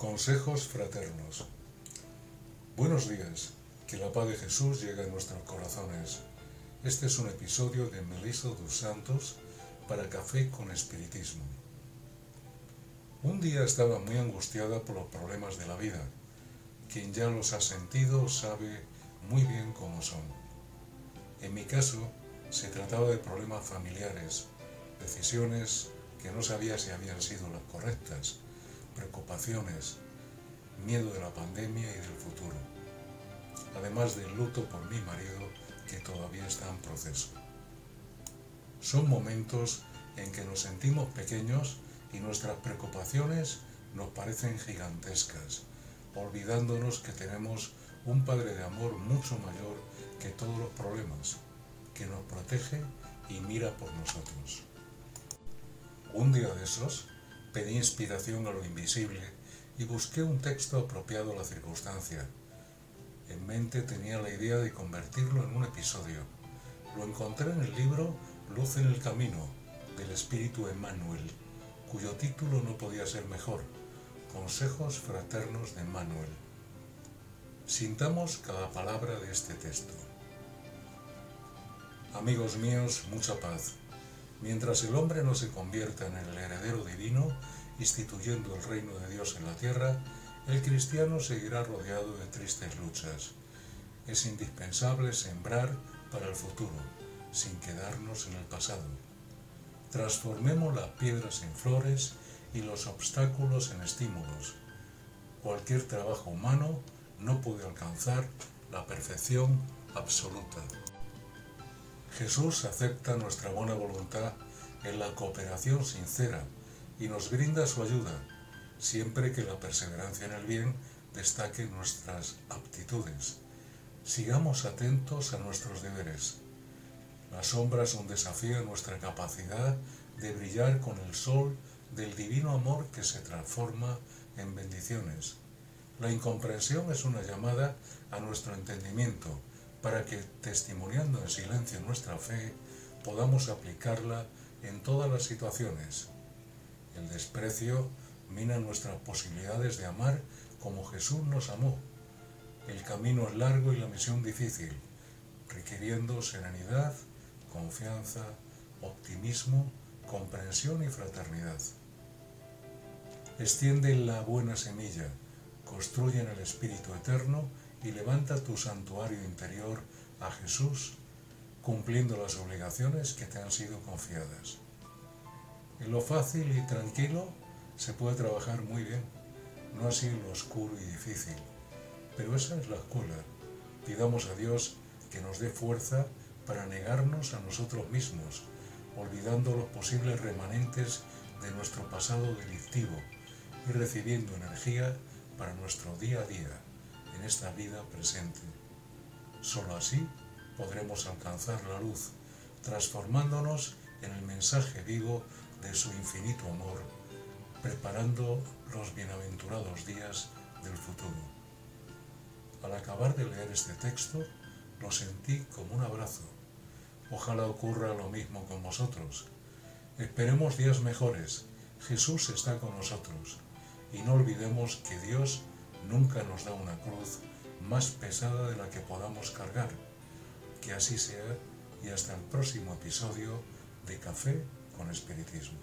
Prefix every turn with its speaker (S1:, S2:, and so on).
S1: Consejos fraternos. Buenos días, que la paz de Jesús llegue a nuestros corazones. Este es un episodio de Melissa dos Santos para Café con Espiritismo. Un día estaba muy angustiada por los problemas de la vida. Quien ya los ha sentido sabe muy bien cómo son. En mi caso, se trataba de problemas familiares, decisiones que no sabía si habían sido las correctas, preocupaciones, miedo de la pandemia y del futuro, además del luto por mi marido que todavía está en proceso. Son momentos en que nos sentimos pequeños y nuestras preocupaciones nos parecen gigantescas, olvidándonos que tenemos un Padre de amor mucho mayor que todos los problemas, que nos protege y mira por nosotros. Un día de esos, pedí inspiración a lo invisible y busqué un texto apropiado a la circunstancia. En mente tenía la idea de convertirlo en un episodio. Lo encontré en el libro Luz en el Camino del Espíritu Emmanuel, cuyo título no podía ser mejor, Consejos Fraternos de Emmanuel. Sintamos cada palabra de este texto. Amigos míos, mucha paz. Mientras el hombre no se convierta en el heredero divino, instituyendo el reino de Dios en la tierra, el cristiano seguirá rodeado de tristes luchas. Es indispensable sembrar para el futuro, sin quedarnos en el pasado. Transformemos las piedras en flores y los obstáculos en estímulos. Cualquier trabajo humano no puede alcanzar la perfección absoluta. Jesús acepta nuestra buena voluntad en la cooperación sincera y nos brinda su ayuda, siempre que la perseverancia en el bien destaque nuestras aptitudes. Sigamos atentos a nuestros deberes. La sombra es un desafío a nuestra capacidad de brillar con el sol del divino amor que se transforma en bendiciones. La incomprensión es una llamada a nuestro entendimiento para que, testimoniando en silencio nuestra fe, podamos aplicarla en todas las situaciones. El desprecio mina nuestras posibilidades de amar como Jesús nos amó. El camino es largo y la misión difícil, requiriendo serenidad, confianza, optimismo, comprensión y fraternidad. Extiende la buena semilla, construye en el Espíritu Eterno y levanta tu santuario interior a Jesús, cumpliendo las obligaciones que te han sido confiadas. En lo fácil y tranquilo se puede trabajar muy bien, no así en lo oscuro y difícil, pero esa es la escuela. Pidamos a Dios que nos dé fuerza para negarnos a nosotros mismos, olvidando los posibles remanentes de nuestro pasado delictivo y recibiendo energía para nuestro día a día en esta vida presente. Solo así podremos alcanzar la luz, transformándonos en el mensaje vivo de su infinito amor, preparando los bienaventurados días del futuro. Al acabar de leer este texto, lo sentí como un abrazo. Ojalá ocurra lo mismo con vosotros. Esperemos días mejores. Jesús está con nosotros. Y no olvidemos que Dios nunca nos da una cruz más pesada de la que podamos cargar. Que así sea y hasta el próximo episodio de Café con Espiritismo.